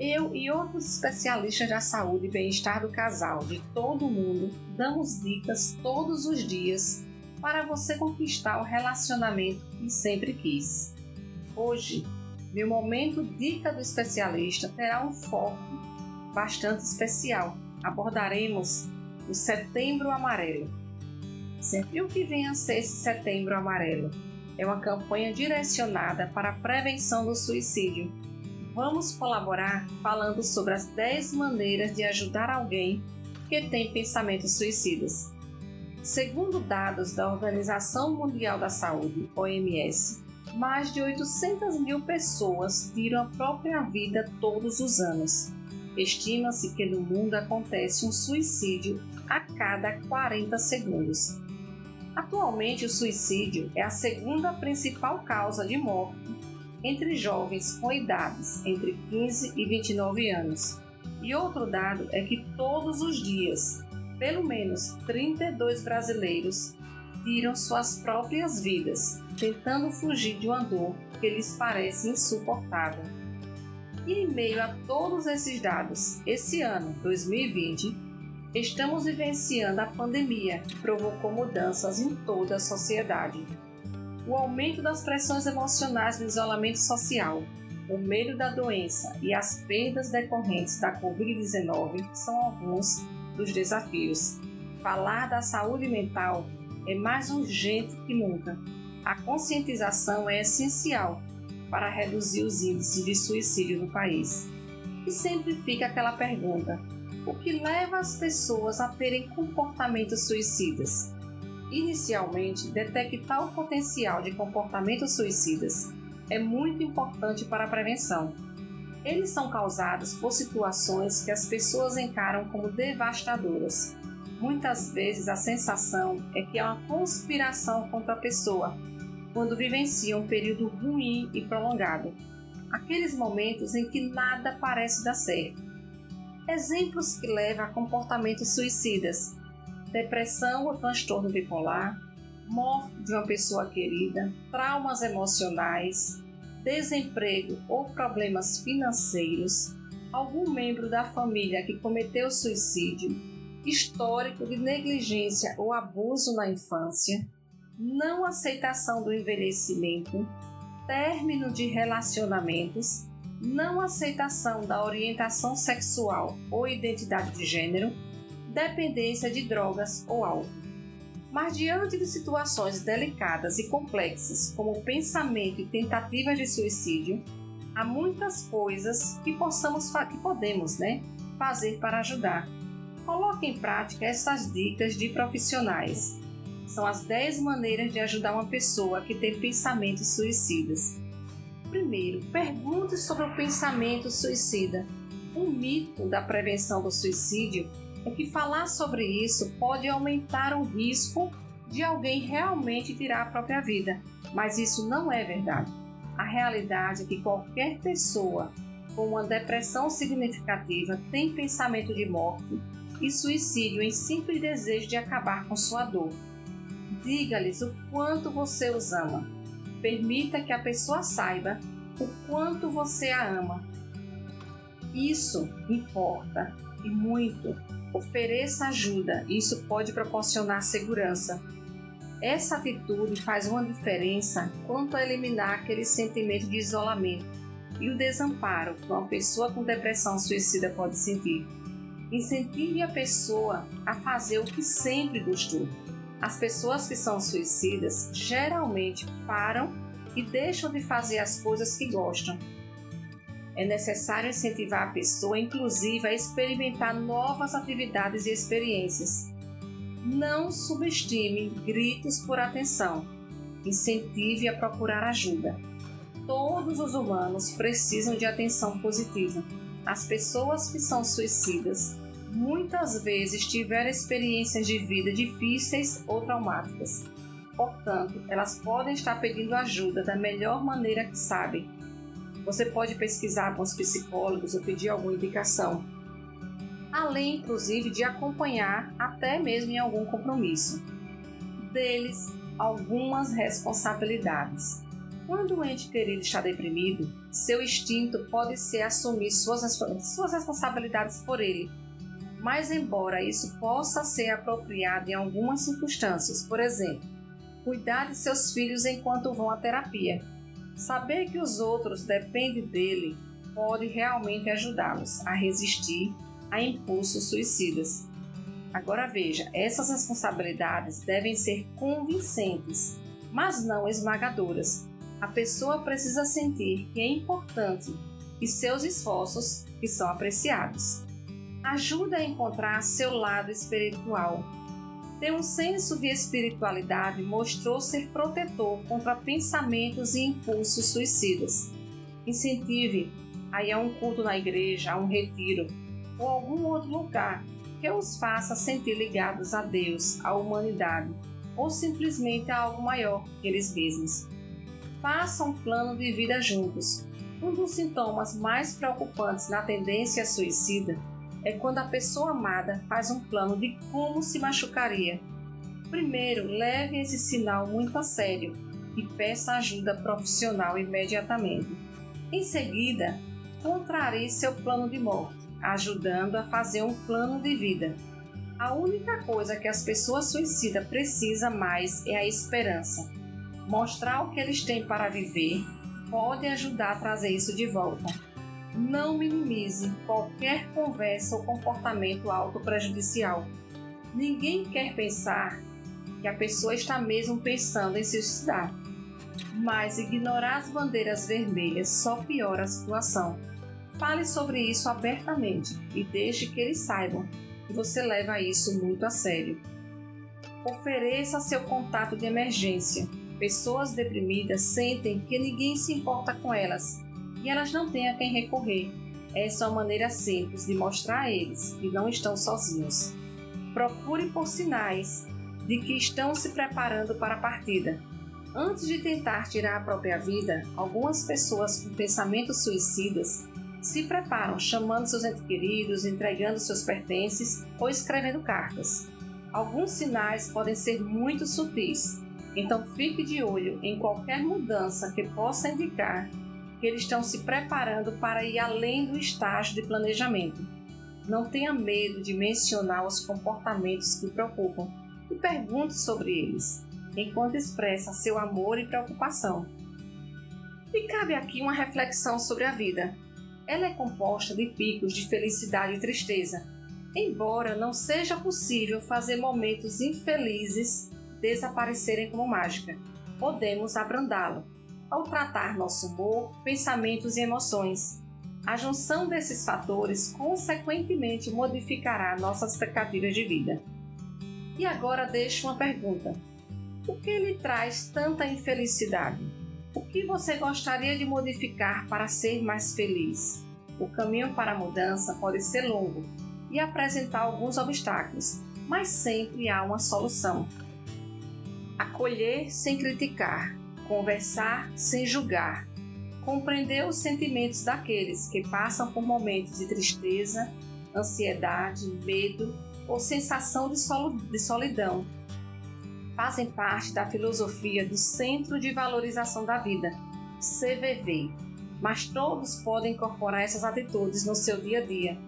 Eu e outros especialistas da saúde e bem-estar do casal de todo o mundo damos dicas todos os dias para você conquistar o relacionamento que sempre quis. Hoje, meu momento Dica do Especialista terá um foco bastante especial. Abordaremos o Setembro Amarelo. Certo? E o que vem a ser esse Setembro Amarelo? É uma campanha direcionada para a prevenção do suicídio vamos colaborar falando sobre as 10 maneiras de ajudar alguém que tem pensamentos suicidas. Segundo dados da Organização Mundial da Saúde, OMS, mais de 800 mil pessoas tiram a própria vida todos os anos. Estima-se que no mundo acontece um suicídio a cada 40 segundos. Atualmente, o suicídio é a segunda principal causa de morte entre jovens com idades entre 15 e 29 anos. E outro dado é que todos os dias, pelo menos 32 brasileiros tiram suas próprias vidas, tentando fugir de uma dor que lhes parece insuportável. E em meio a todos esses dados, esse ano, 2020, estamos vivenciando a pandemia que provocou mudanças em toda a sociedade o aumento das pressões emocionais no isolamento social, o medo da doença e as perdas decorrentes da Covid-19 são alguns dos desafios. Falar da saúde mental é mais urgente que nunca. A conscientização é essencial para reduzir os índices de suicídio no país. E sempre fica aquela pergunta: o que leva as pessoas a terem comportamentos suicidas? Inicialmente, detectar o potencial de comportamentos suicidas é muito importante para a prevenção. Eles são causados por situações que as pessoas encaram como devastadoras. Muitas vezes a sensação é que é uma conspiração contra a pessoa, quando vivencia um período ruim e prolongado. Aqueles momentos em que nada parece dar certo. Exemplos que levam a comportamentos suicidas depressão ou transtorno bipolar, morte de uma pessoa querida, traumas emocionais, desemprego ou problemas financeiros, algum membro da família que cometeu suicídio, histórico de negligência ou abuso na infância, não aceitação do envelhecimento, término de relacionamentos, não aceitação da orientação sexual ou identidade de gênero dependência de drogas ou álcool. Mas diante de situações delicadas e complexas, como pensamento e tentativas de suicídio, há muitas coisas que possamos que podemos, né, fazer para ajudar. Coloque em prática essas dicas de profissionais. São as 10 maneiras de ajudar uma pessoa que tem pensamentos suicidas. Primeiro, pergunte sobre o pensamento suicida. Um mito da prevenção do suicídio é que falar sobre isso pode aumentar o risco de alguém realmente tirar a própria vida, mas isso não é verdade. A realidade é que qualquer pessoa com uma depressão significativa tem pensamento de morte e suicídio em simples desejo de acabar com sua dor. Diga-lhes o quanto você os ama. Permita que a pessoa saiba o quanto você a ama. Isso importa e muito Ofereça ajuda, isso pode proporcionar segurança. Essa atitude faz uma diferença quanto a eliminar aquele sentimento de isolamento e o desamparo que uma pessoa com depressão suicida pode sentir. Incentive a pessoa a fazer o que sempre gostou. As pessoas que são suicidas geralmente param e deixam de fazer as coisas que gostam é necessário incentivar a pessoa, inclusive, a experimentar novas atividades e experiências. Não subestime gritos por atenção. Incentive a procurar ajuda. Todos os humanos precisam de atenção positiva. As pessoas que são suicidas muitas vezes tiveram experiências de vida difíceis ou traumáticas. Portanto, elas podem estar pedindo ajuda da melhor maneira que sabem. Você pode pesquisar com os psicólogos ou pedir alguma indicação, além inclusive de acompanhar até mesmo em algum compromisso. Deles, algumas responsabilidades. Quando o ente querido está deprimido, seu instinto pode ser assumir suas, suas responsabilidades por ele. Mas, embora isso possa ser apropriado em algumas circunstâncias, por exemplo, cuidar de seus filhos enquanto vão à terapia, saber que os outros dependem dele pode realmente ajudá-los a resistir a impulsos suicidas. Agora veja, essas responsabilidades devem ser convincentes, mas não esmagadoras. A pessoa precisa sentir que é importante e seus esforços que são apreciados. Ajuda a encontrar seu lado espiritual. Ter um senso de espiritualidade mostrou ser protetor contra pensamentos e impulsos suicidas. Incentive a ir a um culto na igreja, a um retiro ou algum outro lugar que os faça sentir ligados a Deus, à humanidade ou simplesmente a algo maior que eles mesmos. Faça um plano de vida juntos. Um dos sintomas mais preocupantes na tendência suicida é quando a pessoa amada faz um plano de como se machucaria. Primeiro, leve esse sinal muito a sério e peça ajuda profissional imediatamente. Em seguida, contrarie seu plano de morte ajudando a fazer um plano de vida. A única coisa que as pessoas suicidas precisam mais é a esperança. Mostrar o que eles têm para viver pode ajudar a trazer isso de volta. Não minimize qualquer conversa ou comportamento autoprejudicial. Ninguém quer pensar que a pessoa está mesmo pensando em se suicidar. Mas ignorar as bandeiras vermelhas só piora a situação. Fale sobre isso abertamente e deixe que eles saibam que você leva isso muito a sério. Ofereça seu contato de emergência. Pessoas deprimidas sentem que ninguém se importa com elas e elas não têm a quem recorrer. Essa é uma maneira simples de mostrar a eles que não estão sozinhos. Procure por sinais de que estão se preparando para a partida. Antes de tentar tirar a própria vida, algumas pessoas com pensamentos suicidas se preparam chamando seus entes queridos, entregando seus pertences ou escrevendo cartas. Alguns sinais podem ser muito sutis, então fique de olho em qualquer mudança que possa indicar que eles estão se preparando para ir além do estágio de planejamento. Não tenha medo de mencionar os comportamentos que preocupam e pergunte sobre eles, enquanto expressa seu amor e preocupação. E cabe aqui uma reflexão sobre a vida. Ela é composta de picos de felicidade e tristeza, embora não seja possível fazer momentos infelizes desaparecerem como mágica. Podemos abrandá-lo ao tratar nosso humor, pensamentos e emoções. A junção desses fatores consequentemente modificará nossas expectativas de vida. E agora deixo uma pergunta: o que lhe traz tanta infelicidade? O que você gostaria de modificar para ser mais feliz? O caminho para a mudança pode ser longo e apresentar alguns obstáculos, mas sempre há uma solução. Acolher sem criticar, conversar sem julgar, compreender os sentimentos daqueles que passam por momentos de tristeza, ansiedade, medo ou sensação de solidão fazem parte da filosofia do Centro de Valorização da Vida, CVV, mas todos podem incorporar essas atitudes no seu dia a dia,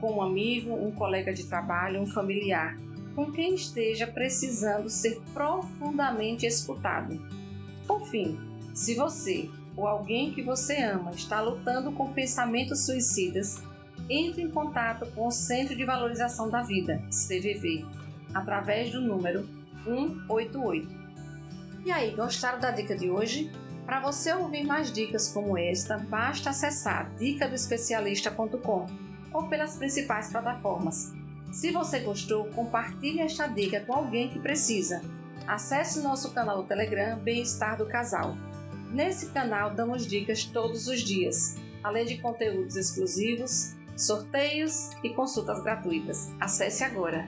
com um amigo, um colega de trabalho, um familiar, com quem esteja precisando ser profundamente escutado. Por fim, se você ou alguém que você ama está lutando com pensamentos suicidas, entre em contato com o Centro de Valorização da Vida, CVV, através do número 188. E aí, gostaram da dica de hoje? Para você ouvir mais dicas como esta, basta acessar dicadoespecialista.com ou pelas principais plataformas. Se você gostou, compartilhe esta dica com alguém que precisa. Acesse nosso canal Telegram Bem-Estar do Casal. Nesse canal damos dicas todos os dias, além de conteúdos exclusivos, sorteios e consultas gratuitas. Acesse agora.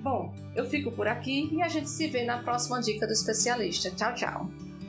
Bom, eu fico por aqui e a gente se vê na próxima dica do especialista. Tchau, tchau.